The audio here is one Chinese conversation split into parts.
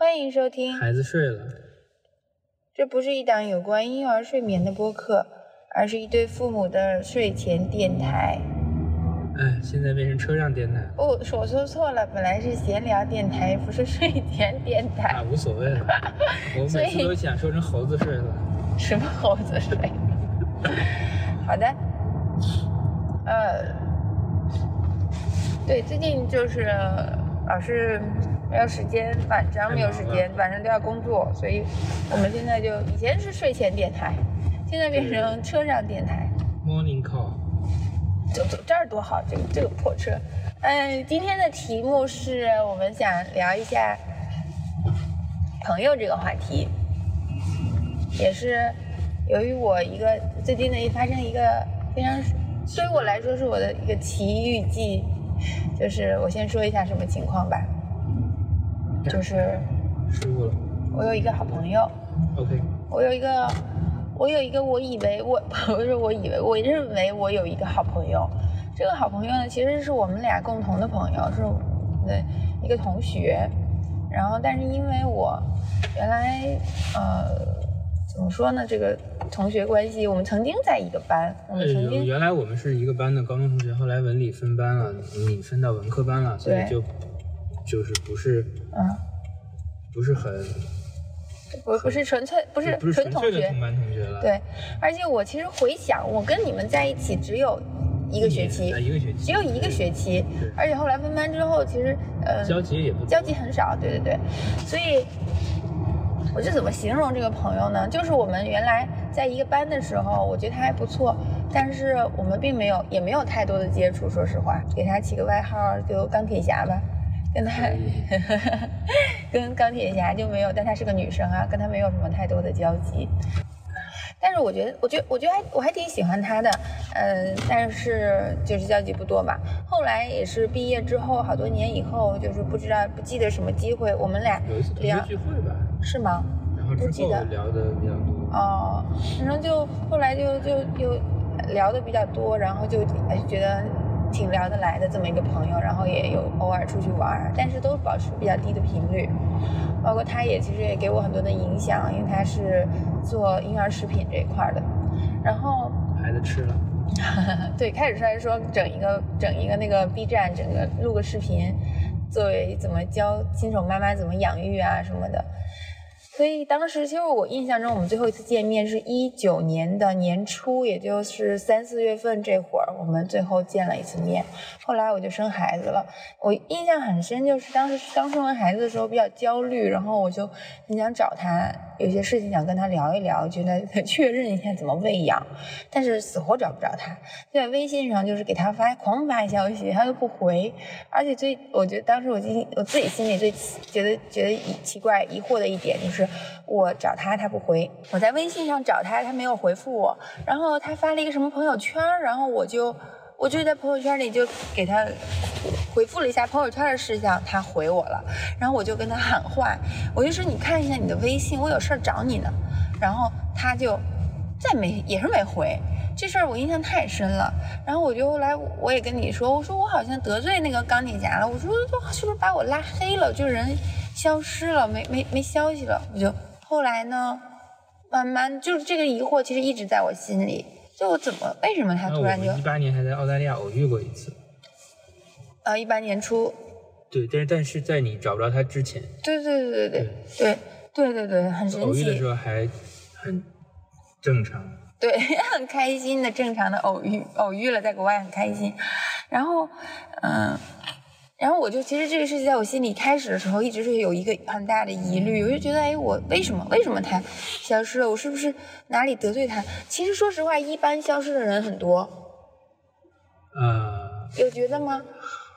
欢迎收听，孩子睡了，这不是一档有关婴幼儿睡眠的播客，而是一对父母的睡前电台。哎，现在变成车上电台哦，我说错了，本来是闲聊电台，不是睡前电台啊。，无所谓了。我每次都想说成猴子睡了。什么猴子睡？好的，呃，对，最近就是老是没有时间，晚上没有时间，晚上都要工作，所以我们现在就以前是睡前电台，现在变成车上电台。Morning call，走走这儿多好，这个这个破车。嗯，今天的题目是我们想聊一下朋友这个话题，也是由于我一个最近的一发生一个非常对于我来说是我的一个奇遇记，就是我先说一下什么情况吧，就是失误了。我有一个好朋友，OK，我有一个，我有一个，我以为我 不是我以为，我认为我有一个好朋友。这个好朋友呢，其实是我们俩共同的朋友，是我的一个同学。然后，但是因为我原来呃怎么说呢，这个同学关系，我们曾经在一个班，我们曾呃经原来我们是一个班的高中同学，后来文理分班了，你分到文科班了，所以就就是不是嗯，不是很不不是纯粹不是不是纯纯同学同，班同学了。，对。而且我其实回想，我跟你们在一起只有一个学期啊，，一个学期，只有一个学期，而且后来分班之后，其实呃交集也不交集很少，对对对，所以我就怎么形容这个朋友呢？就是我们原来在一个班的时候，我觉得他还不错，但是我们并没有也没有太多的接触，说实话，给他起个外号就钢铁侠吧。跟他 跟钢铁侠就没有，但她是个女生啊，跟她没有什么太多的交集。但是我觉得，我觉得，我觉得还我还挺喜欢他的，嗯，但是就是交集不多吧。后来也是毕业之后，好多年以后，就是不知道不记得什么机会，我们俩有一次同学聊聚会吧，是吗？然后之后不记得聊的比较多。哦，反正就后来就就就聊的比较多，然后就哎觉得挺聊得来的这么一个朋友，然后也有偶尔出去玩，但是都保持比较低的频率。包括他也其实也给我很多的影响，因为他是做婴儿食品这一块的，然后。孩子吃了，对，开始出来说整一个整一个那个 B 站，整个录个视频，作为怎么教新手妈妈怎么养育啊什么的。所以当时其实我印象中，我们最后一次见面是一九年的年初，也就是三四月份这会儿，我们最后见了一次面。后来我就生孩子了，我印象很深，就是当时刚生完孩子的时候比较焦虑，然后我就很想找他，有些事情想跟他聊一聊，觉得 确认一下怎么喂养，但是死活找不着他。就在微信上就是给他发狂发消息，他都不回，而且最我觉得当时我心我自己心里最觉得觉得奇怪疑惑的一点就是，我找他他不回，我在微信上找他他没有回复我，然后他发了一个什么朋友圈，然后我就我就在朋友圈里就给他回复了一下朋友圈的事项，他回我了，然后我就跟他喊话，我就说你看一下你的微信，我有事儿找你呢，然后他就再没也是没回。这事儿我印象太深了，然后我就后来我也跟你说，我说我好像得罪那个钢铁侠了，我说是不是把我拉黑了，就人消失了，没没没消息了，我就后来呢，慢慢就是这个疑惑其实一直在我心里，就我怎么为什么他突然就一八年还在澳大利亚偶遇过一次。呃一八年初，对，但是但是在你找不着他之前，对对对对对对对对对，很神偶遇的时，候还很正常。对，很开心的正常的偶遇，偶遇了在国外很开心，然后嗯。然后我就其实这个事情在我心里开始的时候，一直是有一个很大的疑虑，我就觉得，哎，我为什么为什么他消失了？我是不是哪里得罪他？其实说实话，一般消失的人很多，呃，有觉得吗？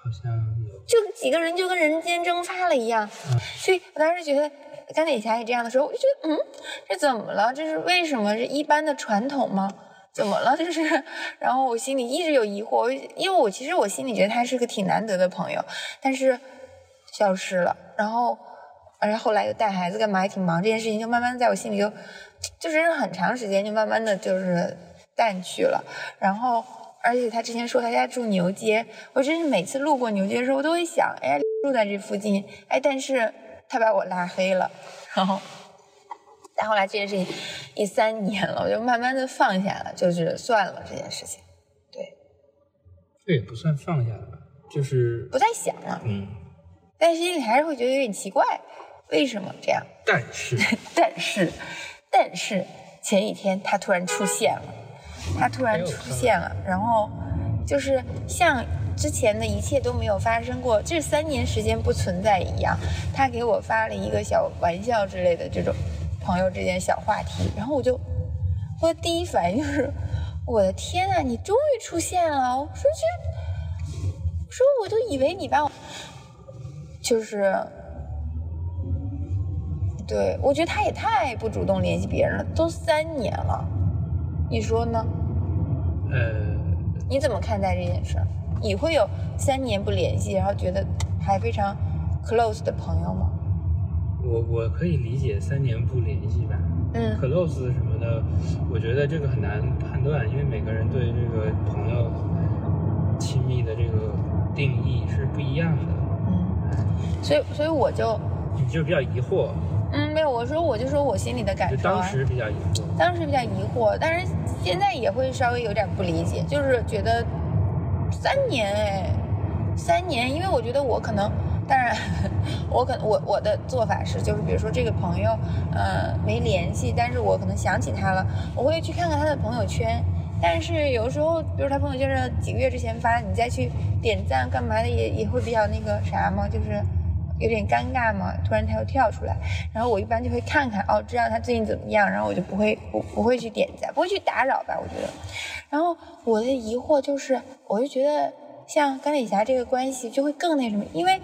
好像有。就几个人就跟人间蒸发了一样，所以我当时觉得钢铁侠也这样的时候，我就觉得，嗯，这怎么了？这是为什么？是一般的传统吗？怎么了？就是，然后我心里一直有疑惑，因为我其实我心里觉得他是个挺难得的朋友，但是消失了，然后，而且后来又带孩子干嘛也挺忙，这件事情就慢慢在我心里就，就是很长时间就慢慢的就是淡去了，然后。而且他之前说他家住牛街，我真是每次路过牛街的时候，我都会想，哎，住在这附近，哎，但是他把我拉黑了，然后，但后来这件事情一三年了，我就慢慢的放下了，就是算了这件事情，对，这也不算放下了吧，就是不再想了，嗯，但是心里还是会觉得有点奇怪，为什么这样？但是 但是，但是前几天他突然出现了，他突然出现了，然后就是像之前的一切都没有发生过，这三年时间不存在一样。他给我发了一个小玩笑之类的这种朋友之间小话题，然后我就我的第一反应就是，我的天啊，你终于出现了！我说这，我说我都以为你把我就是。对，我觉得他也太不主动联系别人了，都三年了，你说呢？呃，你怎么看待这件事？你会有三年不联系，然后觉得还非常 close 的朋友吗？我我可以理解三年不联系吧，嗯，close 什么的，我觉得这个很难判断，因为每个人对这个朋友亲密的这个定义是不一样的。嗯，所以所以我就你就比较疑惑，嗯没有，我说我就说我心里的感就受、啊。当时比较疑惑。当时比较疑惑，但是现在也会稍微有点不理解，就是觉得三年哎，三年，因为我觉得我可能，当然，我可我我的做法是，就是比如说这个朋友，呃，没联系，但是我可能想起他了，我会去看看他的朋友圈。但是有时候，比如他朋友圈是几个月之前发，你再去点赞干嘛的，也也会比较那个啥嘛，就是有点尴尬嘛。突然他又跳出来，然后我一般就会看看，哦，知道他最近怎么样，然后我就不会不不会去点赞，不会去打扰吧，我觉得。然后我的疑惑就是，我就觉得像钢铁侠这个关系就会更那什么，因为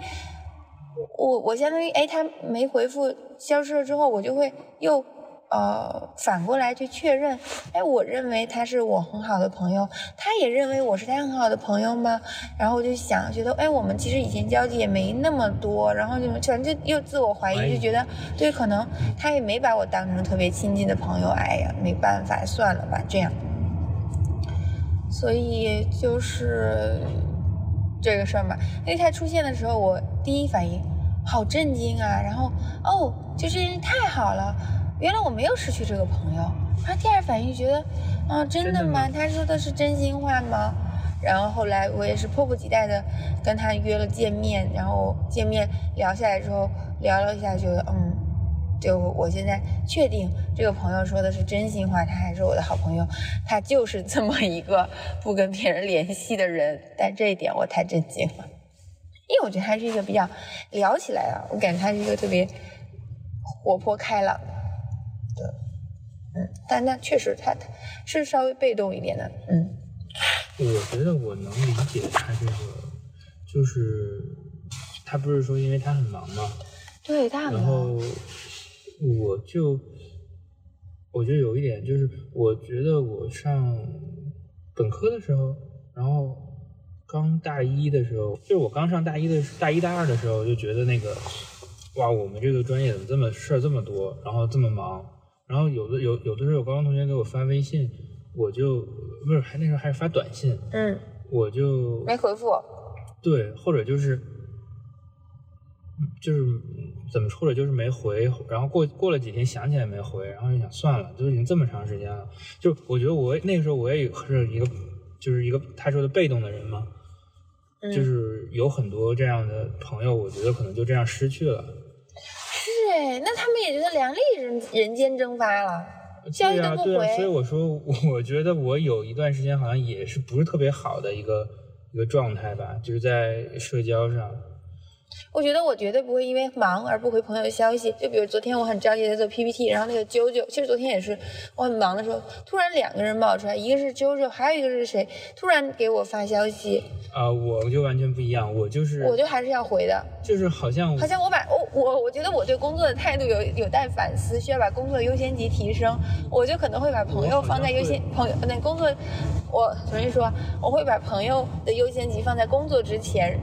我我相当于哎他没回复消失了之后，我就会又呃反过来去确认，哎我认为他是我很好的朋友，他也认为我是他很好的朋友吗？然后我就想觉得哎我们其实以前交集也没那么多，然后就反正就又自我怀疑，就觉得对可能他也没把我当成特别亲近的朋友，哎呀没办法算了吧这样。所以就是这个事儿嘛，因为他出现的时候，我第一反应好震惊啊，然后哦，就这人太好了，原来我没有失去这个朋友。然后第二反应觉得，啊？真的吗他说的是真心话吗？然后后来我也是迫不及待的跟他约了见面，然后见面聊下来之后，聊了一下，觉得嗯，就我现在确定这个朋友说的是真心话，他还是我的好朋友，他就是这么一个不跟别人联系的人，但这一点我太震惊了，因为我觉得他是一个比较聊起来啊，我感觉他是一个特别活泼开朗的，对，嗯，但那确实他他是稍微被动一点的，嗯。我觉得我能理解他这个，就是他不是说因为他很忙吗，对他很忙，然后我就我觉得有一点就是，我觉得我上本科的时候，然后刚大一的时候，就是我刚上大一的大一大二的时候，就觉得那个哇，我们这个专业怎么这么事儿这么多，然后这么忙，然后有的有有的时候有高中同学给我发微信，我就不是还那时候还是发短信，嗯，我就没回复，对，或者就是，就是怎么处理就是没回，然后过过了几天想起来没回，然后就想算了，都已经这么长时间了，就我觉得我那个时候我也是一个，就是一个他说的被动的人嘛，嗯就是有很多这样的朋友，我觉得可能就这样失去了。是哎，那他们也觉得梁丽人人间蒸发了，消息对啊，都不对啊，所以，我说，我我觉得我有一段时间好像也是不是特别好的一个一个状态吧，就是在社交上。我觉得我绝对不会因为忙而不回朋友的消息。就比如昨天我很着急在做 PPT，然后那个啾啾，其实昨天也是我很忙的时候，突然两个人冒出来，一个是啾啾，还有一个是谁，突然给我发消息，啊、我就完全不一样，我就是我就还是要回的。就是好像好像我把我我我觉得我对工作的态度有有待反思，需要把工作优先级提升。我就可能会把朋友放在优先朋友那工作，我重新说，我会把朋友的优先级放在工作之前，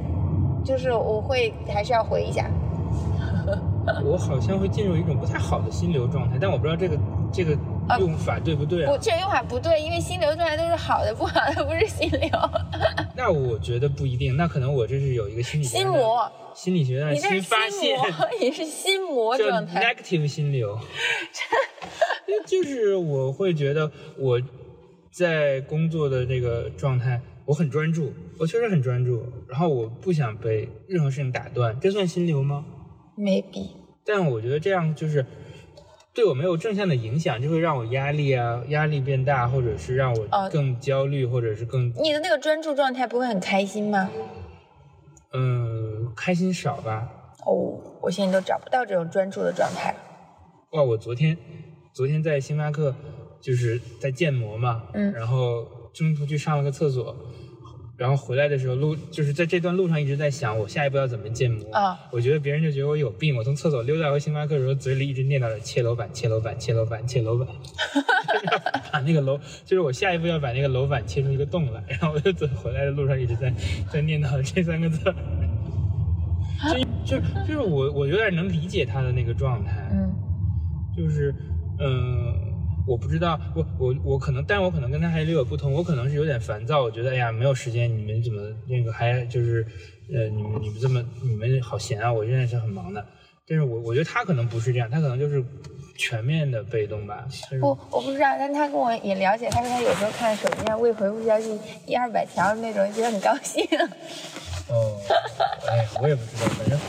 就是我会还是要回一下。我好像会进入一种不太好的心流状态，但我不知道这个这个用法对不对啊？不，这用法不对，因为心流状态都是好的，不好的不是心流。那我觉得不一定，那可能我这是有一个心理学心魔，心理学上你这是新发现，你是心魔状态。negative 心流。就是我会觉得我在工作的这个状态，我很专注，我确实很专注，然后我不想被任何事情打断，这算心流吗？maybe 但我觉得这样就是对我没有正向的影响，就会让我压力啊压力变大，或者是让我哦更焦虑，或者是更你的那个专注状态不会很开心吗？嗯开心少吧。哦，我现在都找不到这种专注的状态了。哇，我昨天昨天在星巴克就是在建模嘛，嗯然后中途去上了个厕所，然后回来的时候路就是在这段路上一直在想我下一步要怎么建模啊。我觉得别人就觉得我有病，我从厕所溜达回星巴克的时候，嘴里一直念叨着切楼板、切楼板、切楼板、切楼板，把那个楼就是我下一步要把那个楼板切出一个洞来，然后我就走回来的路上一直在在念叨这三个字儿。就就就是我我有点能理解他的那个状态，嗯。就是，嗯，我不知道，我我我可能，但我可能跟他还略有不同，我可能是有点烦躁，我觉得哎呀没有时间，你们怎么那个还就是，呃，你们你们这么你们好闲啊，我现在是很忙的，但是我我觉得他可能不是这样，他可能就是全面的被动吧，就是不，我不知道，但他跟我也了解，他说他有时候看手机上未回复消息一二百条那种，觉得很高兴。哦，哎，我也不知道，反正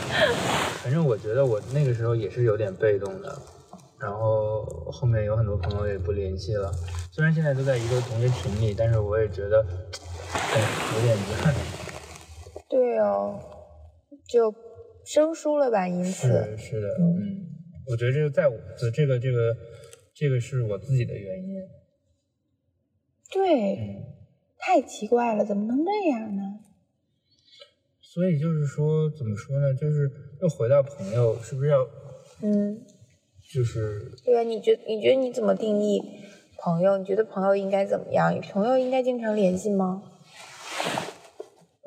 反正我觉得我那个时候也是有点被动的，然后后面有很多朋友也不联系了，虽然现在都在一个同学群里，但是我也觉得，哎，有点遗憾。对哦，就生疏了吧，因此。是是的，嗯，我觉得这个在我的这个这个这个是我自己的原因，对，嗯，太奇怪了，怎么能这样呢？所以就是说怎么说呢，就是又回到朋友，是不是要嗯，就是对啊，你觉你觉得你怎么定义朋友？你觉得朋友应该怎么样？朋友应该经常联系吗？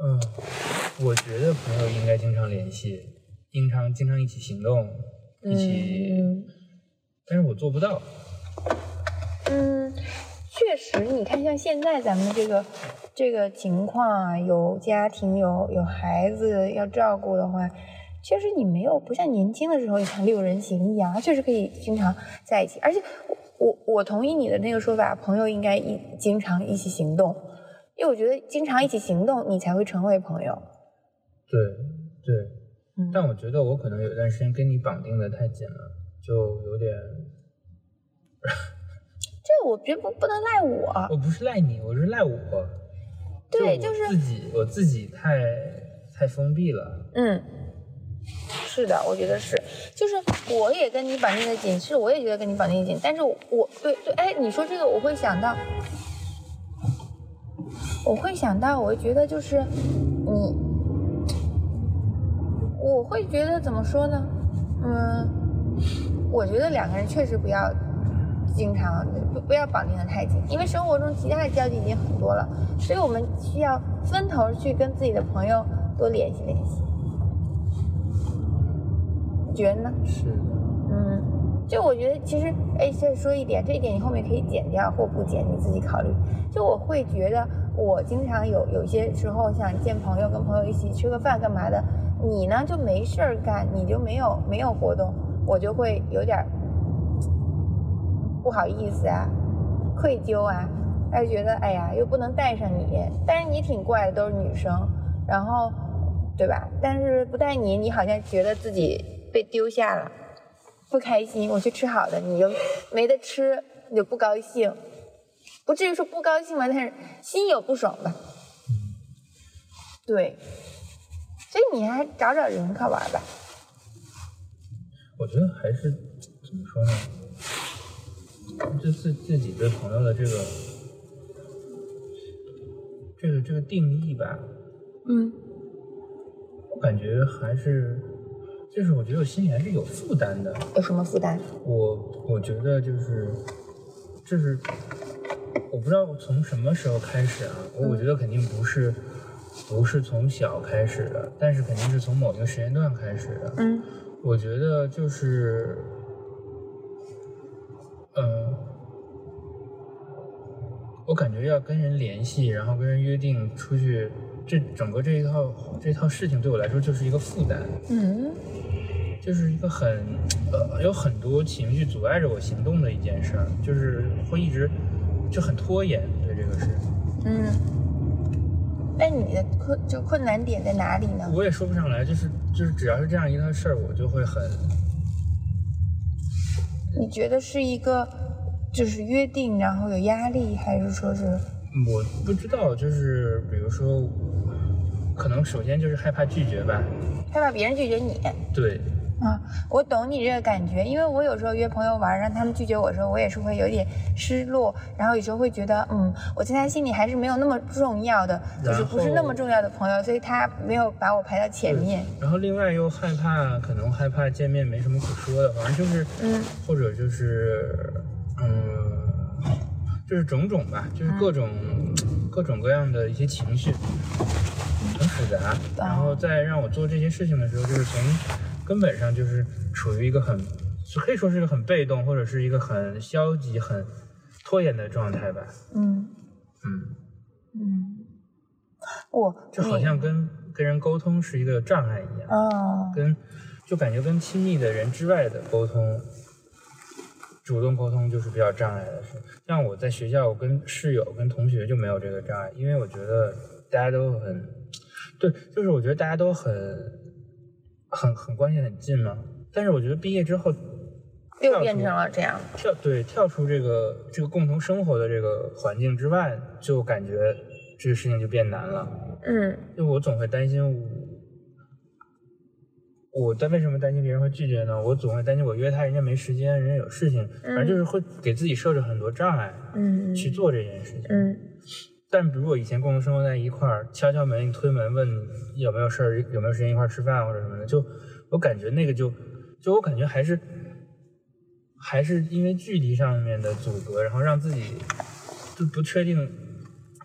嗯，我觉得朋友应该经常联系，经常经常一起行动，一起，嗯但是我做不到。嗯，确实，你看像现在咱们这个这个情况啊，有家庭有有孩子要照顾的话，确实你没有不像年轻的时候，你像六人行一样，确实可以经常在一起。而且我我我同意你的那个说法，朋友应该一经常一起行动，因为我觉得经常一起行动，你才会成为朋友。对对，嗯但我觉得我可能有段时间跟你绑定的太紧了，就有点，这我觉得不不能赖我。我不是赖你，我是赖我。对就我就是自己，我自己太太封闭了。嗯，是的，我觉得是，就是我也跟你绑定的紧，是我也觉得跟你绑定紧，但是我对对，哎，你说这个我会想到，我会想到，我会觉得就是你，我会觉得怎么说呢？嗯，我觉得两个人确实不要经常不不要绑定的太紧，因为生活中其他的交集已经很多了，所以我们需要分头去跟自己的朋友多联系联系。你觉得呢？是的，嗯，就我觉得其实，哎，再说一点，这一点你后面可以剪掉或不剪，你自己考虑。就我会觉得，我经常有有些时候想见朋友，跟朋友一起吃个饭干嘛的，你呢就没事儿干，你就没有没有活动，我就会有点不好意思啊，愧疚啊，还是觉得哎呀又不能带上你，但是你挺怪的，都是女生，然后对吧？但是不带你，你好像觉得自己被丢下了，不开心。我去吃好的，你就没得吃，你就不高兴，不至于说不高兴吧，但是心有不爽吧。对，所以你还找找人可玩吧。我觉得还是怎么说呢？就自自己对朋友的这个这个这个定义吧，嗯我感觉还是，就是我觉得我心里还是有负担的。有什么负担？我我觉得就是，就是我不知道从什么时候开始啊，我我觉得肯定不是不是从小开始的，但是肯定是从某一个时间段开始的。嗯我觉得就是，呃，我感觉要跟人联系，然后跟人约定出去，这整个这一套这套事情对我来说就是一个负担，嗯就是一个很呃有很多情绪阻碍着我行动的一件事儿，就是会一直就很拖延对这个事。嗯。那你的困就困难点在哪里呢？我也说不上来，就是就是只要是这样一套事儿，我就会很你觉得是一个就是约定，然后有压力，还是说是我不知道，就是比如说，可能首先就是害怕拒绝吧，害怕别人拒绝你？对，啊，我懂你这个感觉，因为我有时候约朋友玩，让他们拒绝我的时候，我也是会有点失落，然后有时候会觉得，嗯，我在他心里还是没有那么重要的，就是不是那么重要的朋友，所以他没有把我排到前面。然后另外又害怕，可能害怕见面没什么可说的，反正就是，嗯或者就是，嗯，就是种种吧，就是各种、各种各样的一些情绪，很复杂。然后在让我做这些事情的时候，就是从根本上就是处于一个很，可以说是一个很被动，或者是一个很消极、很拖延的状态吧。嗯嗯，嗯，我就好像跟跟人沟通是一个障碍一样。哦，跟就感觉跟亲密的人之外的沟通，主动沟通就是比较障碍的事。像我在学校，我跟室友、跟同学就没有这个障碍，因为我觉得大家都很，对，就是我觉得大家都很很很关系很近嘛。但是我觉得毕业之后又变成了这样。跳对跳出这个这个共同生活的这个环境之外，就感觉这个事情就变难了。嗯就我总会担心我，我但为什么担心别人会拒绝呢？我总会担心我约他，人家没时间，人家有事情，反正就是会给自己设置很多障碍嗯去做这件事情。嗯但比如我以前共同生活在一块儿，敲敲门、推门问有没有事儿、有没有时间一块儿吃饭或者什么的，就我感觉那个就就我感觉还是还是因为距离上面的阻隔，然后让自己就不确定，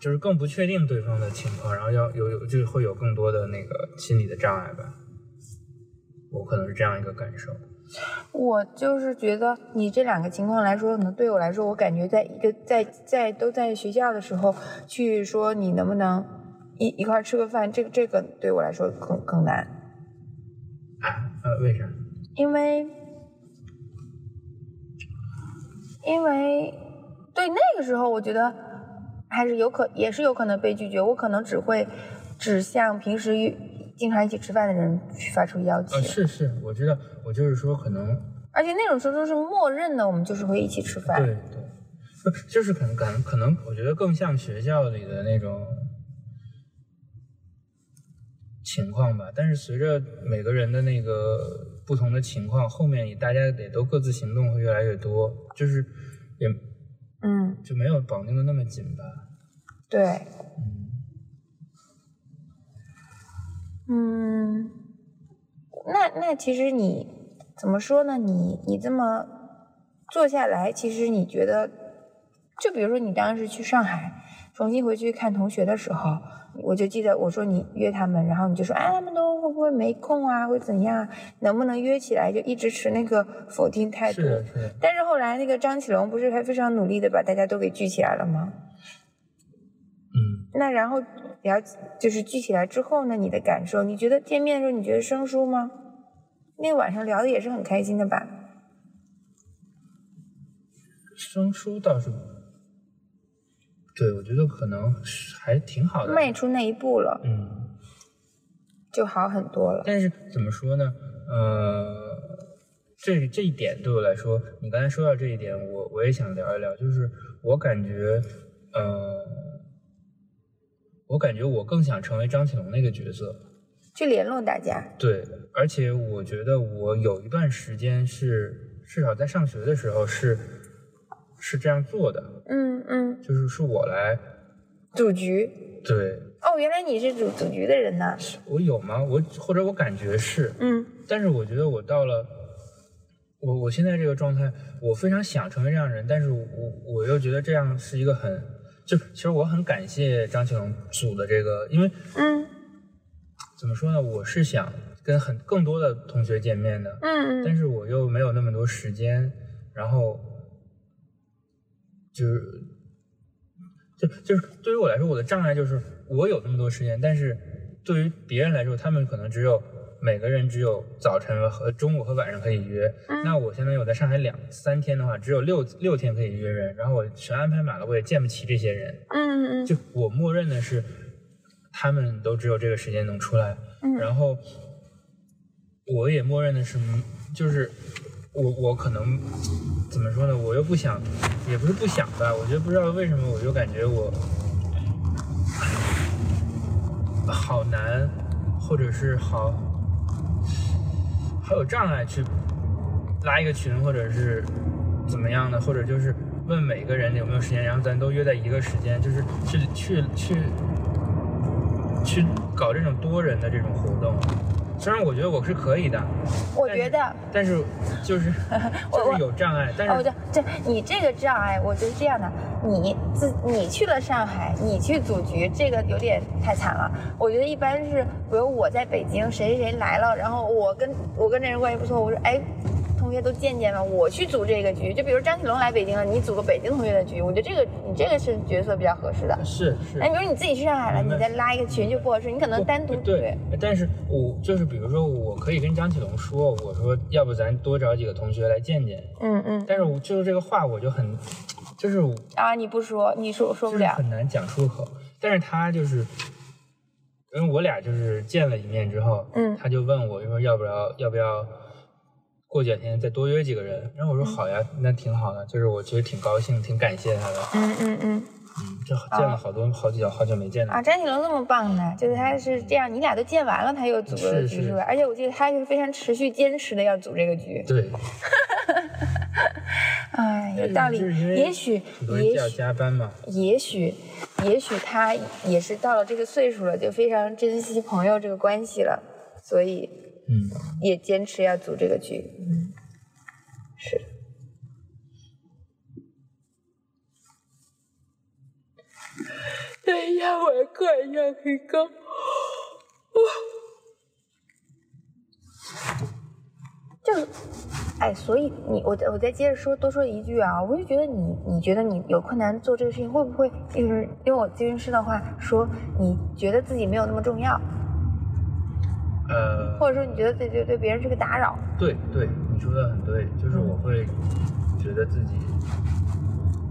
就是更不确定对方的情况，然后要有有就会有更多的那个心理的障碍吧。我可能是这样一个感受。我就是觉得你这两个情况来说，可能对我来说，我感觉在一个在在都在学校的时候去说你能不能一一块吃个饭，这个这个对我来说更更难，呃，为啥？因为因为对那个时候我觉得还是有可也是有可能被拒绝，我可能只会指向平时与经常一起吃饭的人去发出邀请，呃，是是，我知道，我就是说可能而且那种时候都是默认的，我们就是会一起吃饭。对对，就是可能可能可能，我觉得更像学校里的那种情况吧。但是随着每个人的那个不同的情况，后面也大家也都各自行动会越来越多，就是也嗯，就没有绑定的那么紧吧。对，嗯嗯，那那其实你怎么说呢？你你这么做下来，其实你觉得，就比如说你当时去上海重新回去看同学的时候，我就记得我说你约他们，然后你就说哎，他们都会不会没空啊，会怎样？能不能约起来？就一直持那个否定态度。是，是，但是后来那个张启龙不是还非常努力的把大家都给聚起来了吗？嗯，那然后聊就是聚起来之后呢，你的感受？你觉得见面的时候你觉得生疏吗？那晚上聊的也是很开心的吧？生疏倒是，对我觉得可能还挺好的。迈出那一步了，嗯。就好很多了。但是怎么说呢？呃，这这一点对我来说，你刚才说到这一点，我我也想聊一聊。就是我感觉，呃，我感觉我更想成为张启龙那个角色。去联络大家，对，而且我觉得我有一段时间是，至少在上学的时候是是这样做的，嗯嗯，就是是我来，组局。对哦，原来你是组组局的人呢。我有吗？我或者我感觉是，嗯但是我觉得我到了我我现在这个状态，我非常想成为这样的人，但是我我又觉得这样是一个很就其实我很感谢张庆龙组的这个，因为嗯。怎么说呢，我是想跟很更多的同学见面的，嗯嗯。但是我又没有那么多时间，然后就是就就是对于我来说，我的障碍就是我有那么多时间，但是对于别人来说，他们可能只有每个人只有早晨和中午和晚上可以约。那我相当于我在上海两三天的话，只有六六天可以约人，然后我全安排满了，我也见不起这些人。嗯嗯嗯，就我默认的是，他们都只有这个时间能出来，嗯然后我也默认的是，就是我我可能怎么说呢？我又不想，也不是不想吧，我觉得不知道为什么，我就感觉我好难，或者是好还有障碍去拉一个群，或者是怎么样的，或者就是问每个人有没有时间，然后咱都约在一个时间，就是去去去去搞这种多人的这种活动。虽然我觉得我是可以的，我觉得。但是 就是我就是有障碍，但哦，是对，这你这个障碍，我觉得是这样的，你自你去了上海，你去组局，这个有点太惨了。我觉得一般是，比如我在北京，谁谁谁来了，然后我跟我跟这人关系不错，我说哎，同学都见见了，我去组这个局。就比如张启龙来北京了，你组个北京同学的局，我觉得这个你这个是角色比较合适的。是是哎，比如你自己去上海了，你再拉一个群就不合适，你可能单独对，但是我就是比如说，我可以跟张启龙说，我说要不咱多找几个同学来见见，嗯嗯但是我就是这个话我就很，就是啊，你不说，你说说不了，很难讲出口。但是他就是，因为我俩就是见了一面之后，嗯他就问我就说要不要要不要过几天再多约几个人，然后我说好呀，那挺好的，就是我其实挺高兴，挺感谢他的，嗯嗯嗯。嗯，这见了好多好几好久没见了，啊，张启龙这么棒呢，就是他是这样，你俩都见完了，他又组了个是是局是吧？而且我记得他是非常持续坚持的要组这个局。对，哎，有道理就是因。为也许，也许，加班嘛，也许，也许他也是到了这个岁数了，就非常珍惜朋友这个关系了，所以嗯。也坚持要组这个局。嗯，是。等一下，我看一下鱼缸。这个，哎，所以你我再我再接着说多说一句啊，我就觉得你你觉得你有困难做这个事情，会不会就是用我咨询师的话说，你觉得自己没有那么重要，呃，或者说你觉得对对对别人是个打扰？对对，你说的很对，就是我会觉得自己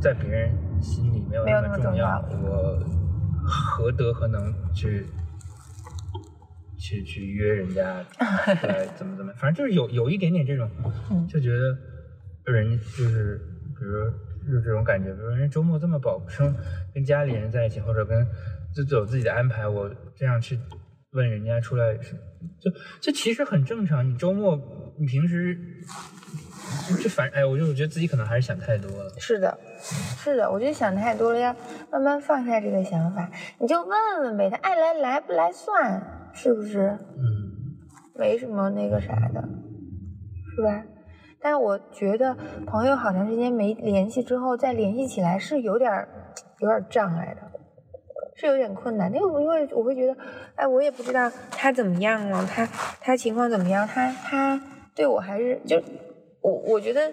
在别人心里没有那么重要重要，我何德何能去去去约人家 出来怎么怎么，反正就是有有一点点这种，嗯就觉得人就是比如就是这种感觉，比如人周末这么保生跟家里人在一起，或者跟就有自己的安排，我这样去问人家出来是就这其实很正常。你周末你平时就反哎，我就我觉得自己可能还是想太多了。是的，是的，我觉得想太多了，要慢慢放下这个想法，你就问问呗，他爱来来不来算，是不是？嗯，没什么那个啥的，是吧？但是我觉得朋友好长时间没联系之后再联系起来是有点儿有点儿障碍的，是有点困难。因为因为我会觉得，哎，我也不知道他怎么样了，他他情况怎么样，他他对我还是就我我觉得。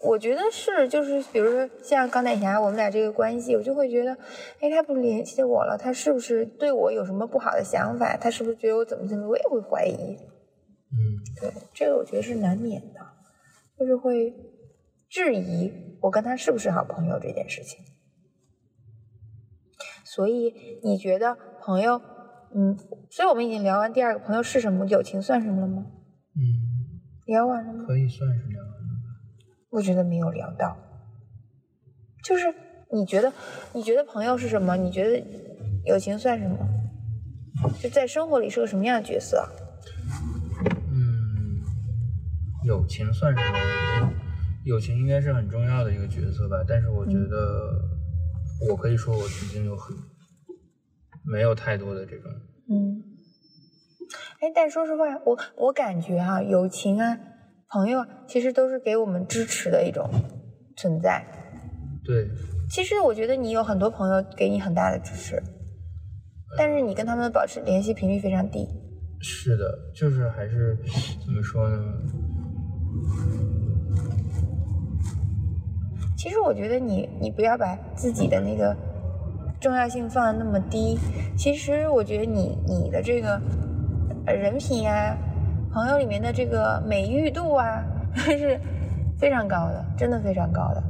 我觉得是，就是比如说像钢铁侠，我们俩这个关系，我就会觉得，哎，他不联系我了，他是不是对我有什么不好的想法？他是不是觉得我怎么怎么？我也会怀疑。嗯，对，这个我觉得是难免的，就是会质疑我跟他是不是好朋友这件事情。所以你觉得朋友，嗯，所以我们已经聊完第二个朋友是什么，友情算什么了吗？嗯，聊完了吗？可以算是聊完了吧。我觉得没有聊到，就是你觉得你觉得朋友是什么？你觉得友情算什么？就在生活里是个什么样的角色？嗯，友情算什么？友情应该是很重要的一个角色吧，但是我觉得我可以说我曾经有很没有太多的这种，嗯，哎，但说实话，我我感觉哈、友情啊，朋友啊其实都是给我们支持的一种存在。对，其实我觉得你有很多朋友给你很大的支持，但是你跟他们保持联系频率非常低。是的，就是还是怎么说呢？其实我觉得你你不要把自己的那个重要性放的那么低。其实我觉得你你的这个人品呀、朋友里面的这个美誉度啊，是非常高的，真的非常高的。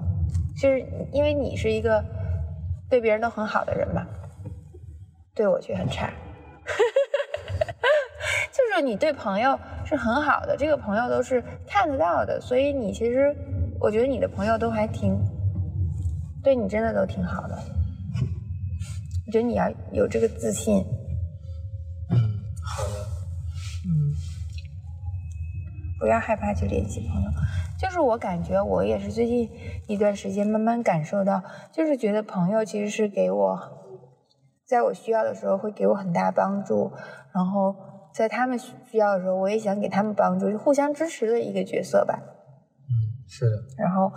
就是因为你是一个对别人都很好的人嘛，对我却很差。就是你对朋友是很好的，这个朋友都是看得到的，所以你其实，我觉得你的朋友都还挺，对你真的都挺好的。我觉得你要有这个自信。嗯，好的。嗯，不要害怕去联系朋友。就是我感觉，我也是最近一段时间慢慢感受到，就是觉得朋友其实是给我，在我需要的时候会给我很大帮助，然后在他们需要的时候，我也想给他们帮助，就互相支持的一个角色吧。嗯，是的。然后，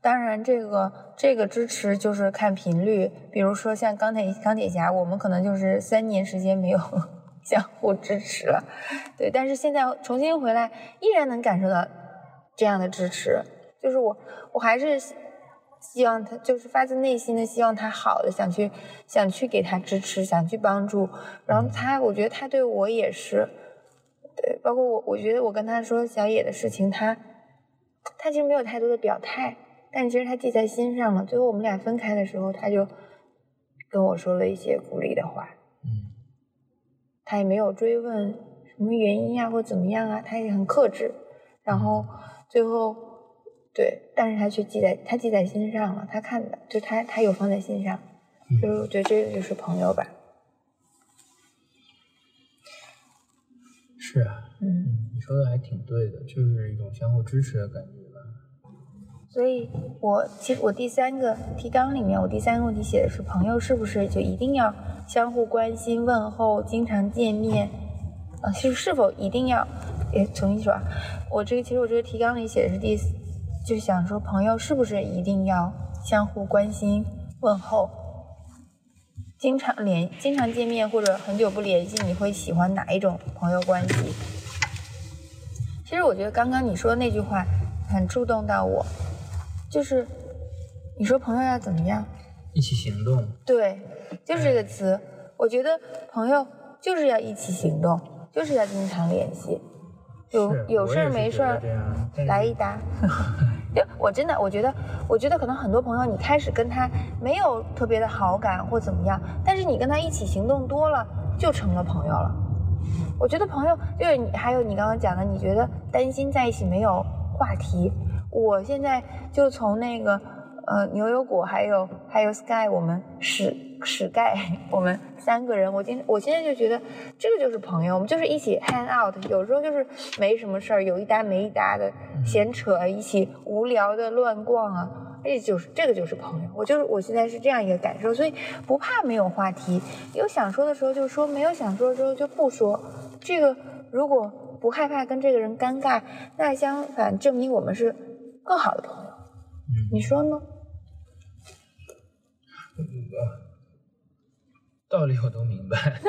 当然这个这个支持就是看频率，比如说像钢铁钢铁侠，我们可能就是三年时间没有 相互支持了，对，但是现在重新回来，依然能感受到。这样的支持，就是我，我还是希望他，就是发自内心的希望他好的，想去想去给他支持，想去帮助。然后他，我觉得他对我也是，对，包括我，我觉得我跟他说小野的事情，他他其实没有太多的表态，但其实他记在心上了。最后我们俩分开的时候，他就跟我说了一些鼓励的话。嗯，他也没有追问什么原因啊，或怎么样啊，他也很克制，然后。最后，对，但是他却记在，他记在心上了。他看的，就他，他有放在心上。就是我觉得这个就是朋友吧。是啊，嗯，你说的还挺对的，就是一种相互支持的感觉吧。所以我其实我第三个提纲里面，我第三个问题写的是朋友是不是就一定要相互关心、问候、经常见面？啊，其实是否一定要？诶，重新说啊，我这个其实我这个提纲里写的是第，就想说朋友是不是一定要相互关心、问候，经常联、经常见面或者很久不联系，你会喜欢哪一种朋友关系？其实我觉得刚刚你说的那句话很触动到我，就是你说朋友要怎么样？一起行动。对，就是这个词。我觉得朋友就是要一起行动，就是要经常联系。有有事儿没事儿来一搭，就我真的我觉得，我觉得可能很多朋友你开始跟他没有特别的好感或怎么样，但是你跟他一起行动多了，就成了朋友了。我觉得朋友就是你，还有你刚刚讲的，你觉得担心在一起没有话题，我现在就从那个呃牛油果还有还有 Sky 我们是。史盖，我们三个人，我今我现在就觉得这个就是朋友，我们就是一起 hang out，有时候就是没什么事儿，有一搭没一搭的闲扯，一起无聊的乱逛啊，这就是这个就是朋友，我就是我现在是这样一个感受，所以不怕没有话题，有想说的时候就说，没有想说的时候就不说。这个如果不害怕跟这个人尴尬，那相反证明我们是更好的朋友，你说呢？道理我都明白。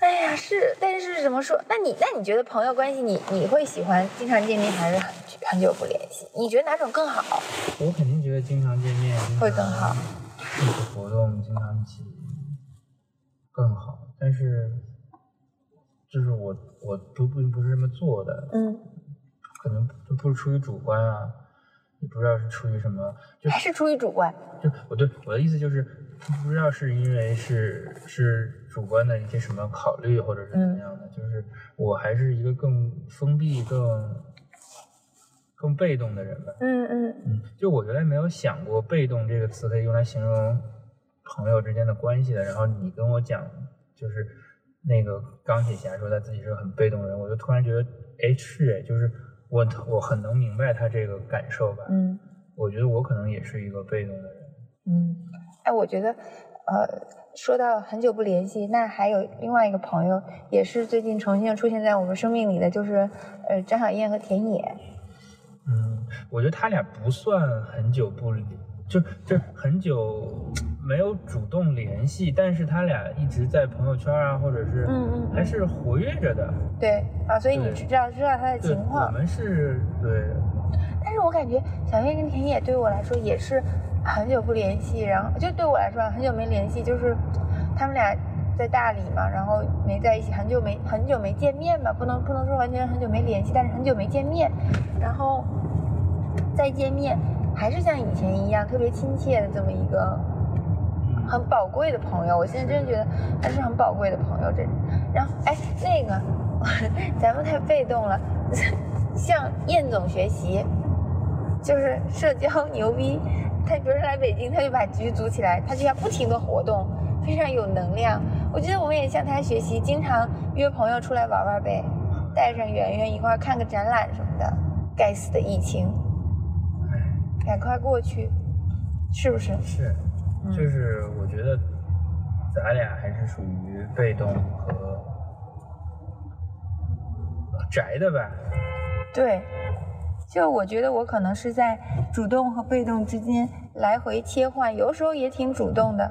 哎呀，是，但是怎么说？那你那你觉得朋友关系，你你会喜欢经常见面，还是很很久不联系？你觉得哪种更好？我肯定觉得经常见面会更好。一起活动，经常一起更好。但是，就是我我不不不是这么做的。嗯。可能不是出于主观啊。你不知道是出于什么，就还是出于主观。就我对我的意思就是，不知道是因为是是主观的一些什么考虑，或者是怎么样的。就是我还是一个更封闭、更更被动的人吧。嗯嗯嗯。就我原来没有想过“被动”这个词可以用来形容朋友之间的关系的。然后你跟我讲，就是那个钢铁侠说他自己是个很被动的人，我就突然觉得，哎，是哎，就是。我我很能明白他这个感受吧，嗯，我觉得我可能也是一个被动的人，嗯，哎，我觉得，呃，说到很久不联系，那还有另外一个朋友，也是最近重新出现在我们生命里的，就是呃张小燕和田野，嗯，我觉得他俩不算很久不离，就就很久。没有主动联系，但是他俩一直在朋友圈啊，或者是嗯嗯，还是活跃着的。对啊，所以你知道知道他的情况。我们是对。但是我感觉小月跟田野对我来说也是很久不联系，然后就对我来说很久没联系，就是他们俩在大理嘛，然后没在一起，很久没很久没见面吧，不能不能说完全很久没联系，但是很久没见面，然后再见面还是像以前一样特别亲切的这么一个很宝贵的朋友，我现在真的觉得他是很宝贵的朋友，这然后哎那个 咱们太被动了，向燕总学习。就是社交牛逼，他比如说来北京，他就把局组起来，他就要不停的活动，非常有能量。我觉得我们也向他学习，经常约朋友出来玩玩呗，带上圆圆一块看个展览什么的。该死的疫情，赶快过去，是不是？是，就是我觉得咱俩还是属于被动和宅的吧。对。就我觉得我可能是在主动和被动之间来回切换，有时候也挺主动的，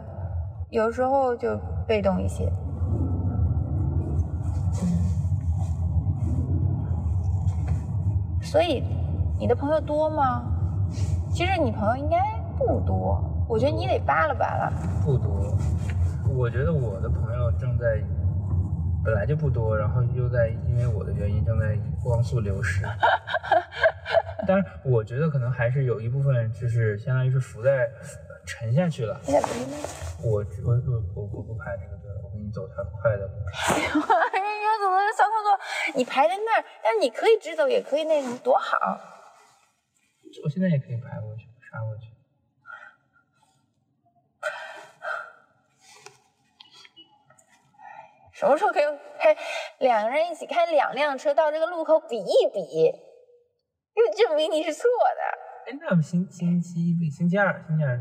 有时候就被动一些。所以你的朋友多吗？其实你朋友应该不多，我觉得你得扒拉扒拉。不多，我觉得我的朋友正在本来就不多，然后又在因为我的原因正在光速流失。但是我觉得可能还是有一部分，就是相当于是浮在沉下去了。我我我我我不拍这个队，我给你走条快的。哎呀，怎么小操作？你排在那儿，但是你可以直走，也可以那什么，多好。我现在也可以排过去，杀过去。什么时候可以开两个人一起开两辆车到这个路口比一比？又证明你是错的。哎，那我们星星期一、星期二、星期二。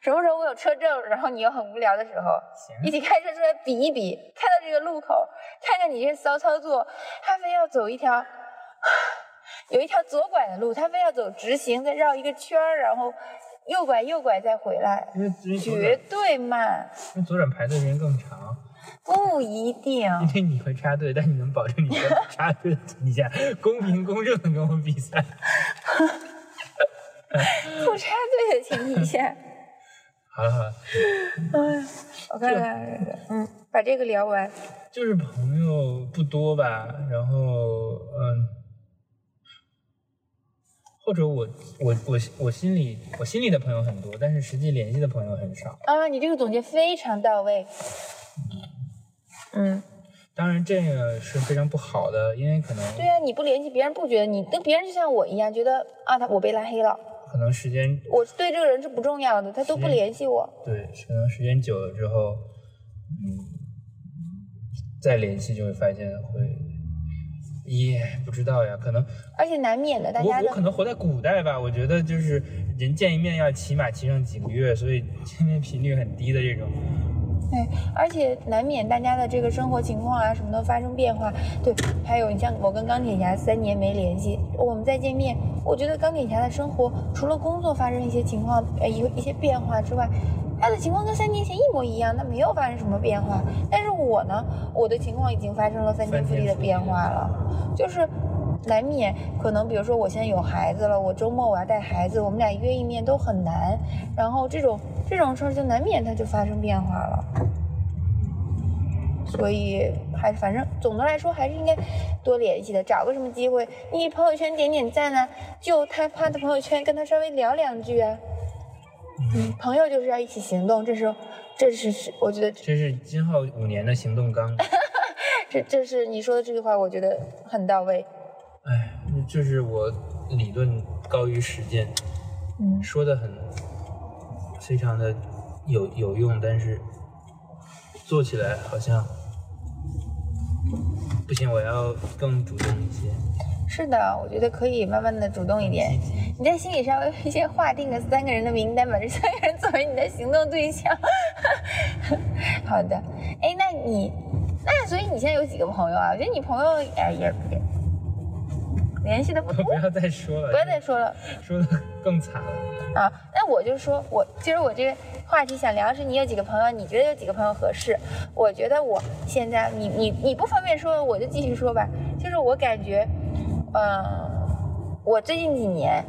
什么时候我有车证，然后你又很无聊的时候，一起开车出来比一比，开到这个路口，看看你这骚操作，他非要走一条，有一条左拐的路，他非要走直行，再绕一个圈儿，然后右拐右拐再回来，绝对慢。因为左转排队人更长。不一定，因为你会插队，但你能保证你在 插队的底下公平公正的跟我比赛？不插队的前提下。好了好了，嗯，我看看，嗯，把这个聊完。就是朋友不多吧，然后嗯，或者我我我我心里我心里的朋友很多，但是实际联系的朋友很少。啊，你这个总结非常到位。嗯，当然这个是非常不好的，因为可能对啊，你不联系别人，不觉得你跟别人就像我一样，觉得啊，他我被拉黑了，可能时间我对这个人是不重要的，他都不联系我，对，可能时间久了之后，嗯，再联系就会发现会，也不知道呀，可能而且难免的，大家我我可能活在古代吧，我觉得就是人见一面要起码骑上几个月，所以见面频率很低的这种。对，而且难免大家的这个生活情况啊，什么的发生变化。对，还有你像我跟钢铁侠三年没联系，我们再见面，我觉得钢铁侠的生活除了工作发生一些情况，呃，一一些变化之外，他的情况跟三年前一模一样，他没有发生什么变化。但是我呢，我的情况已经发生了翻天覆地的变化了，就是难免可能，比如说我现在有孩子了，我周末我要带孩子，我们俩约一面都很难，然后这种。这种事儿就难免它就发生变化了，所以还反正总的来说还是应该多联系的，找个什么机会，你朋友圈点点赞啊，就他发的朋友圈跟他稍微聊两句啊。嗯，朋友就是要一起行动，这是这是是我觉得这是今后五年的行动纲。这这是你说的这句话，我觉得很到位。哎，就是我理论高于实践，嗯，说的很。非常的有有用，但是做起来好像不行。我要更主动一些。是的，我觉得可以慢慢的主动一点。你在心里稍微先划定个三个人的名单，把这三个人作为你的行动对象。好的，哎，那你那所以你现在有几个朋友啊？我觉得你朋友哎也联系的不多。不要再说了，不要再说了，说的更惨了。啊，那我就说，我其实我这个话题想聊是，你有几个朋友？你觉得有几个朋友合适？我觉得我现在，你你你不方便说，我就继续说吧。就是我感觉，嗯，我最近几年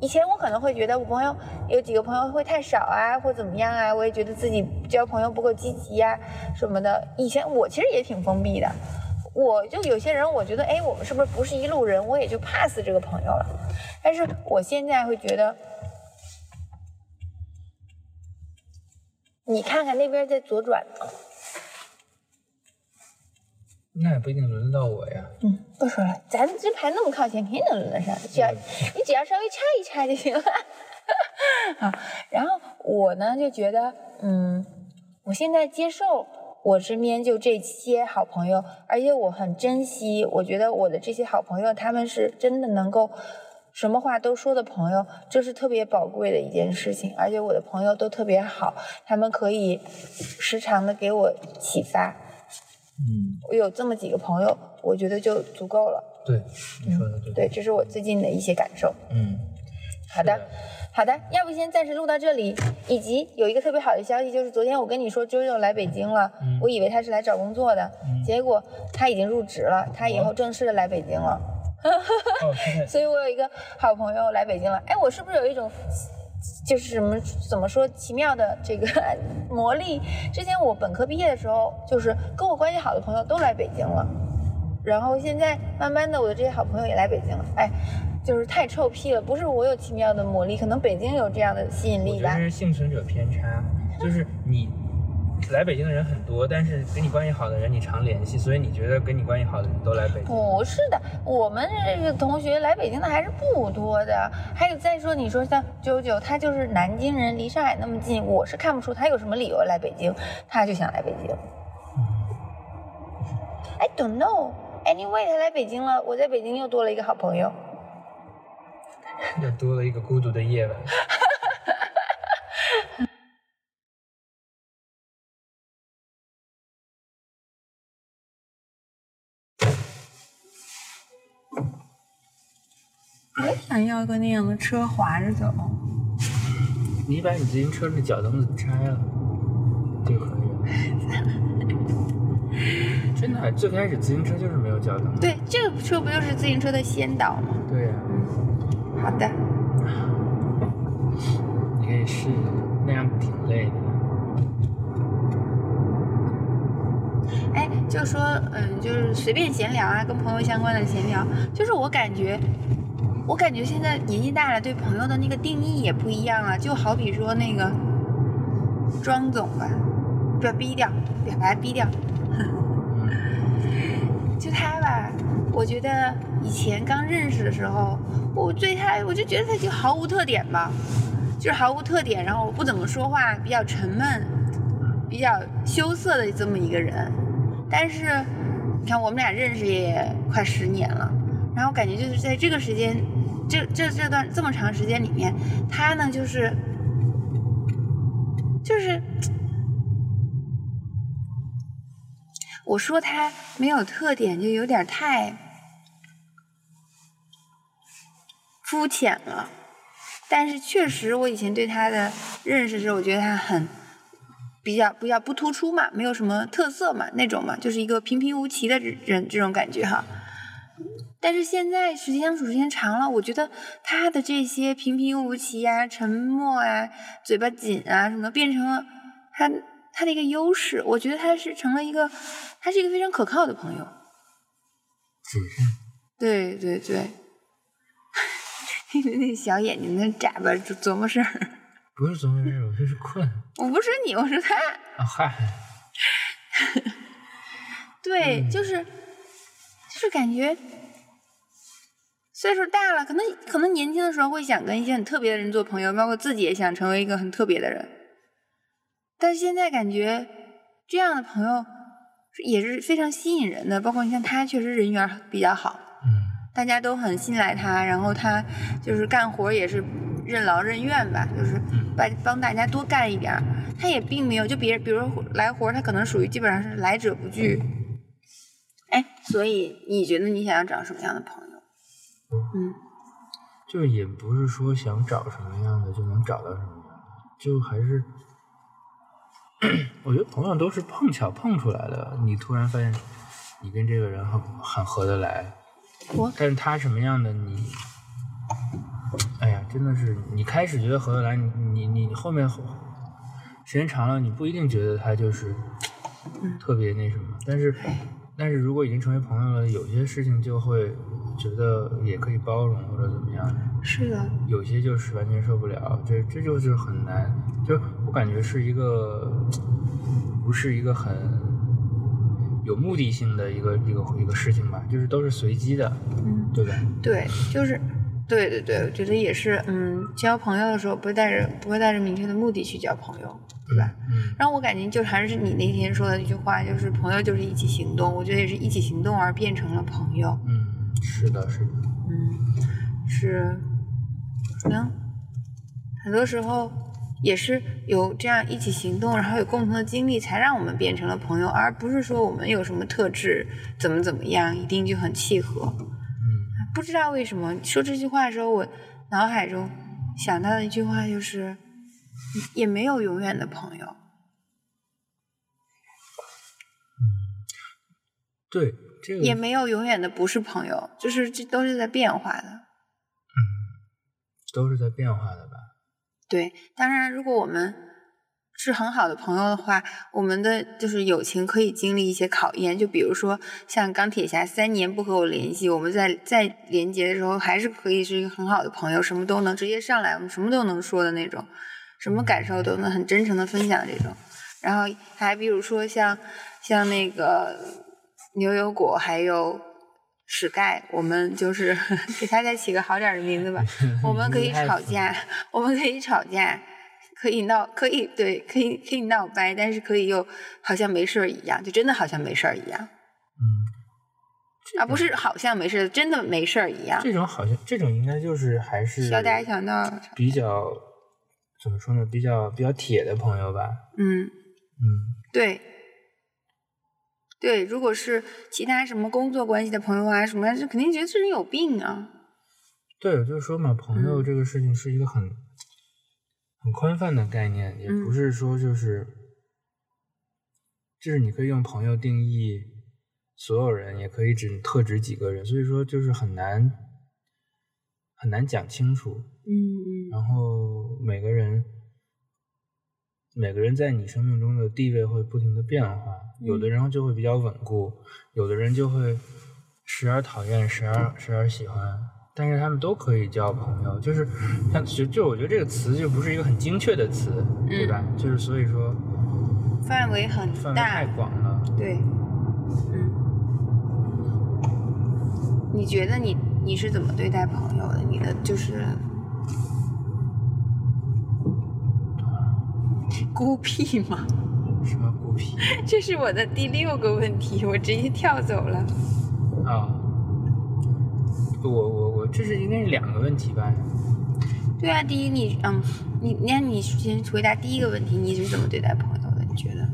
以前我可能会觉得我朋友有几个朋友会太少啊，或怎么样啊，我也觉得自己交朋友不够积极呀、什么的。以前我其实也挺封闭的，我就有些人我觉得，哎，我们是不是不是一路人，我也就 pass 这个朋友了。但是我现在会觉得，你看看那边在左转呢，那也不一定轮得到我呀。嗯，不说了，咱这牌那么靠前，肯定能轮得上。只要你只要稍微插一插就行了。好，然后我呢就觉得，嗯，我现在接受我身边就这些好朋友，而且我很珍惜。我觉得我的这些好朋友，他们是真的能够什么话都说的朋友，这是特别宝贵的一件事情。而且我的朋友都特别好，他们可以时常的给我启发。嗯，我有这么几个朋友，我觉得就足够了。对，你说的对。对，这是我最近的一些感受。嗯，好的是，好的，要不先暂时录到这里。以及有一个特别好的消息，就是昨天我跟你说周周来北京了，嗯我以为他是来找工作的，嗯结果他已经入职了，他以后哦正式的来北京了。所以我有一个好朋友来北京了。哎，我是不是有一种就是什么怎么说奇妙的这个 魔力？之前我本科毕业的时候，就是跟我关系好的朋友都来北京了，然后现在慢慢的我的这些好朋友也来北京了。哎，就是太臭屁了，不是我有奇妙的魔力，可能北京有这样的吸引力吧觉得。是幸存者偏差，就是你来北京的人很多，但是跟你关系好的人你常联系，所以你觉得跟你关系好的人都来北京。不是的，我们这个同学来北京的还是不多的。还有再说，你说像九九，他就是南京人，离上海那么近，我是看不出他有什么理由来北京，他就想来北京。I don't know. Anyway，他来北京了，我在北京又多了一个好朋友。又多了一个孤独的夜晚。我也想要个那样的车，滑着走。你把你自行车的脚蹬子拆了就可以了。真的，最开始自行车就是没有脚蹬。对，这个车不就是自行车的先导吗？对呀、好的，你可以试试，那样挺累的。哎，就说，嗯，就是随便闲聊啊，跟朋友相关的闲聊，就是我感觉，我感觉现在年纪大了，对朋友的那个定义也不一样了。就好比说那个庄总吧，不要逼掉，别把他逼掉。就他吧，我觉得以前刚认识的时候，我对他，我就觉得他就毫无特点吧，就是毫无特点，然后不怎么说话，比较沉闷，比较羞涩的这么一个人。但是，你看我们俩认识也快十年了，然后感觉就是在这个时间，这这这段这么长时间里面，他呢就是就是。我说他没有特点，就有点太肤浅了。但是确实，我以前对他的认识是，我觉得他很比较比较不突出嘛，没有什么特色嘛，那种嘛，就是一个平平无奇的人这种感觉哈。但是现在时间相处时间长了，我觉得他的这些平平无奇啊、沉默啊、嘴巴紧啊什么，变成了他他的一个优势。我觉得他是成了一个，他是一个非常可靠的朋友。对对对，那小眼睛那眨巴琢磨事儿。不是琢磨事儿，我就是困。我不是你，我是他。啊嗨，对，嗯就是就是感觉岁数大了，可能可能年轻的时候会想跟一些很特别的人做朋友，包括自己也想成为一个很特别的人。但是现在感觉这样的朋友也是非常吸引人的，包括你像他，确实人缘比较好，嗯，大家都很信赖他，然后他就是干活也是任劳任怨吧，就是把帮大家多干一点儿。他也并没有就别人，比如说来活儿，他可能属于基本上是来者不拒。哎，所以你觉得你想要找什么样的朋友？嗯，就也不是说想找什么样的就能找到什么样的，就还是，我觉得朋友都是碰巧碰出来的。你突然发现你跟这个人很很合得来，我但是他什么样的你，哎呀，真的是你开始觉得合得来，你你你后面时间长了，你不一定觉得他就是特别那什么，但是但是如果已经成为朋友了，有些事情就会觉得也可以包容或者怎么样，是的，有些就是完全受不了，这这就是很难，就我感觉是一个不是一个很有目的性的一个一个一个事情吧，就是都是随机的，嗯，对吧？对，就是，对对对，我觉得也是，嗯，交朋友的时候不会带着不会带着明确的目的去交朋友，对吧？嗯让我感觉就还是你那天说的那句话，就是朋友就是一起行动，我觉得也是一起行动而变成了朋友，嗯，是的，是的，嗯，是，可能很多时候也是有这样一起行动，然后有共同的经历，才让我们变成了朋友，而不是说我们有什么特质怎么怎么样，一定就很契合。嗯不知道为什么说这句话的时候，我脑海中想到的一句话就是，也没有永远的朋友。对，这个也没有永远的不是朋友，就是这都是在变化的。都是在变化的吧？对，当然，如果我们是很好的朋友的话，我们的就是友情可以经历一些考验。就比如说像钢铁侠三年不和我联系，我们在在连接的时候还是可以是一个很好的朋友，什么都能直接上来，我们什么都能说的那种，什么感受都能很真诚的分享这种。然后还比如说像像那个牛油果还有史盖，我们就是 给他再起个好点的名字吧。我们可以吵架，我们可以吵架，可以闹，可以对，可以可以闹掰，但是可以又好像没事儿一样，就真的好像没事儿一样，嗯，啊不是好像没事，真的没事儿一样。这种好像这种应该就是还是小打小闹，比较怎么说呢？比较比较铁的朋友吧。嗯，嗯对。对，如果是其他什么工作关系的朋友啊什么，就肯定觉得这人有病啊。对，我就说嘛，朋友嗯这个事情是一个很、很宽泛的概念，也嗯不是说就是、就是你可以用朋友定义所有人，也可以只特指几个人，所以说就是很难很难讲清楚。嗯嗯然后每个人每个人在你生命中的地位会不停的变化，有的人就会比较稳固，有的人就会时而讨厌，时而时而喜欢，但是他们都可以交朋友，就是像就就我觉得这个词就不是一个很精确的词，对吧？就是所以说范围很大范围太，广了。对，嗯，你觉得你你是怎么对待朋友的？你的就是孤僻吗？什么孤僻 这是我的第六个问题，我直接跳走了。啊？我我我这是应该是两个问题吧？对啊，第一你嗯，你那你先回答第一个问题，你是怎么对待朋友的？你觉得？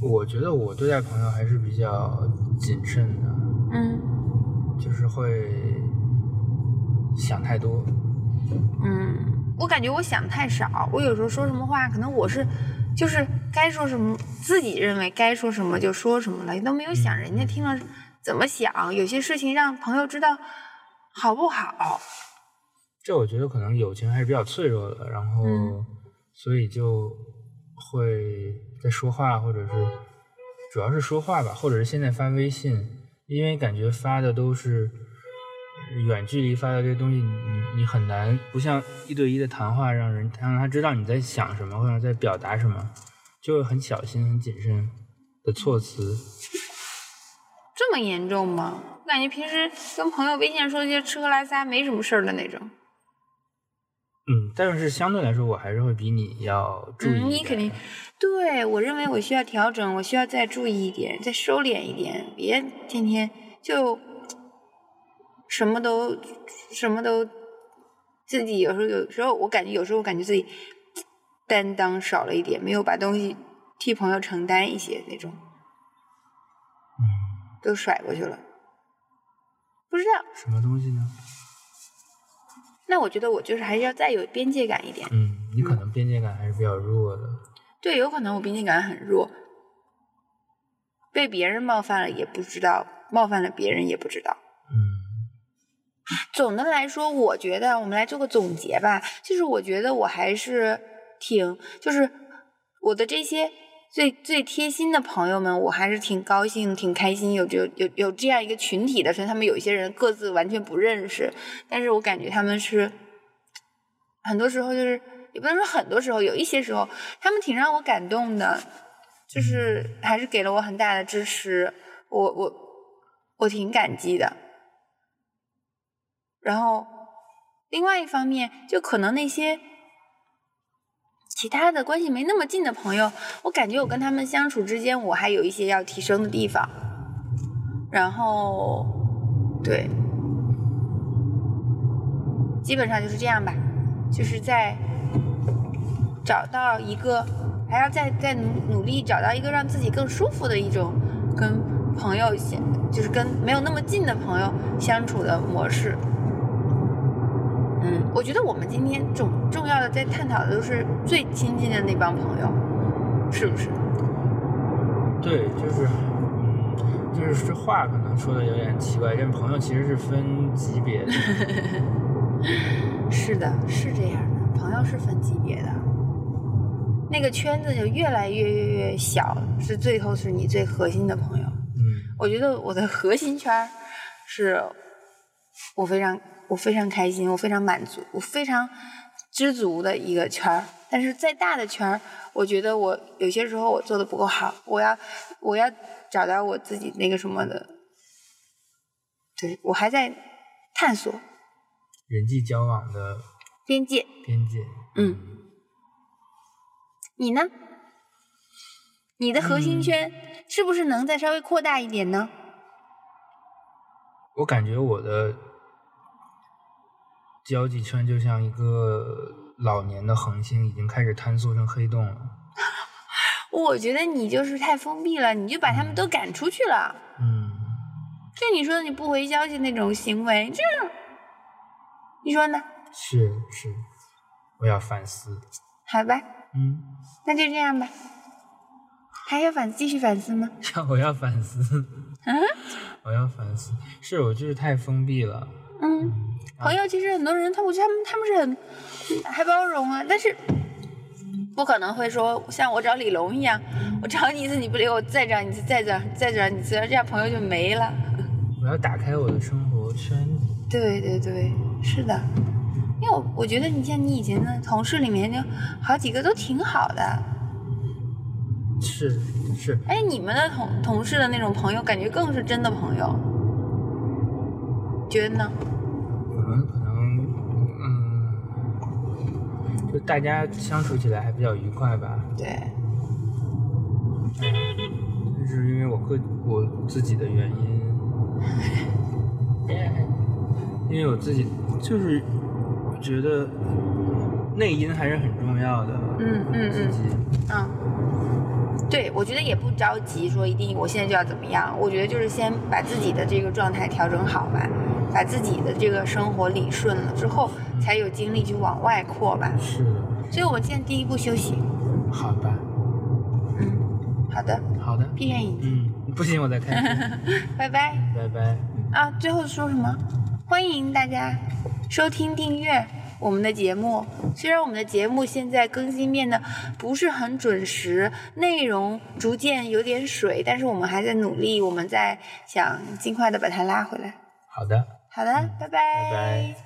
我觉得我对待朋友还是比较谨慎的。嗯就是会想太多。嗯，我感觉我想太少，我有时候说什么话，可能我是就是该说什么，自己认为该说什么就说什么了，都没有想人家听了怎么想。有些事情让朋友知道好不好？这我觉得可能友情还是比较脆弱的，然后、嗯所以就会在说话，或者是主要是说话吧，或者是现在发微信，因为感觉发的都是远距离发的这些东西，你你你很难不像一对一的谈话，让人让他知道你在想什么或者在表达什么，就会很小心、很谨慎的措辞。这么严重吗？我感觉平时跟朋友微信上说一些吃喝拉撒没什么事儿的那种。嗯，但是相对来说，我还是会比你要注意、嗯，你肯定，对我认为我需要调整，我需要再注意一点，再收敛一点，别天天就什么都什么都自己有时候有时候我感觉有时候我感觉自己担当少了一点，没有把东西替朋友承担一些那种，嗯，都甩过去了。不知道，什么东西呢？那我觉得我就是还是要再有边界感一点。嗯，你可能边界感还是比较弱的。对，有可能我边界感很弱，被别人冒犯了也不知道，冒犯了别人也不知道。嗯，总的来说，我觉得我们来做个总结吧，就是我觉得我还是挺，就是我的这些最最贴心的朋友们，我还是挺高兴、挺开心，有有有有这样一个群体的。虽然他们有一些人各自完全不认识，但是我感觉他们是很多时候就是也不能说很多时候，有一些时候他们挺让我感动的，就是还是给了我很大的支持，我我我挺感激的。然后，另外一方面，就可能那些其他的关系没那么近的朋友，我感觉我跟他们相处之间，我还有一些要提升的地方。然后，对，基本上就是这样吧，就是在找到一个，还要再再努努力找到一个让自己更舒服的一种跟朋友相，就是跟没有那么近的朋友相处的模式。嗯，我觉得我们今天重重要的在探讨的都是最亲近的那帮朋友，是不是？对，就是，嗯，就是这话可能说的有点奇怪，但朋友其实是分级别的。是的，是这样的，朋友是分级别的，那个圈子就越来越越越小，是最后是你最核心的朋友。嗯，我觉得我的核心圈是我非常。我非常开心，我非常满足，我非常知足的一个圈儿。但是再大的圈儿，我觉得我有些时候我做的不够好，我要我要找到我自己那个什么的，对我还在探索人际交往的边界。边界，嗯，你呢？你的核心圈是不是能再稍微扩大一点呢？我感觉我的。交际圈就像一个老年的恒星，已经开始坍缩成黑洞了。我觉得你就是太封闭了，你就把他们都赶出去了。嗯。就你说的你不回消息那种行为，这你说呢？是是，我要反思。好吧。嗯。那就这样吧。还要反继续反思吗？要 我要反思。嗯。我要反思，是我就是太封闭了。嗯。朋友其实很多人，他我觉得他们他们是很还包容啊，但是不可能会说像我找李龙一样，我找你一次你不理我，再找你一次，再找再找你一次，这样朋友就没了。我要打开我的生活圈。对对对，是的，因为我我觉得你像你以前的同事里面，就好几个都挺好的。是是。哎，你们的同同事的那种朋友，感觉更是真的朋友，觉得呢？我们可能，嗯，就大家相处起来还比较愉快吧？对。就是因为我个我自己的原因，因为我自己就是觉得内因还是很重要的。嗯嗯嗯。嗯。对，我觉得也不着急，说一定我现在就要怎么样。我觉得就是先把自己的这个状态调整好吧，把自己的这个生活理顺了之后。才有精力去往外扩吧。是的。所以我们现在第一步休息。好的。嗯，好的。好的。闭上眼睛。嗯，不行，我再看。拜拜。拜拜。啊，最后说什么？欢迎大家收听订阅我们的节目。虽然我们的节目现在更新变得不是很准时，内容逐渐有点水，但是我们还在努力，我们在想尽快的把它拉回来。好的。好的，拜拜。拜拜。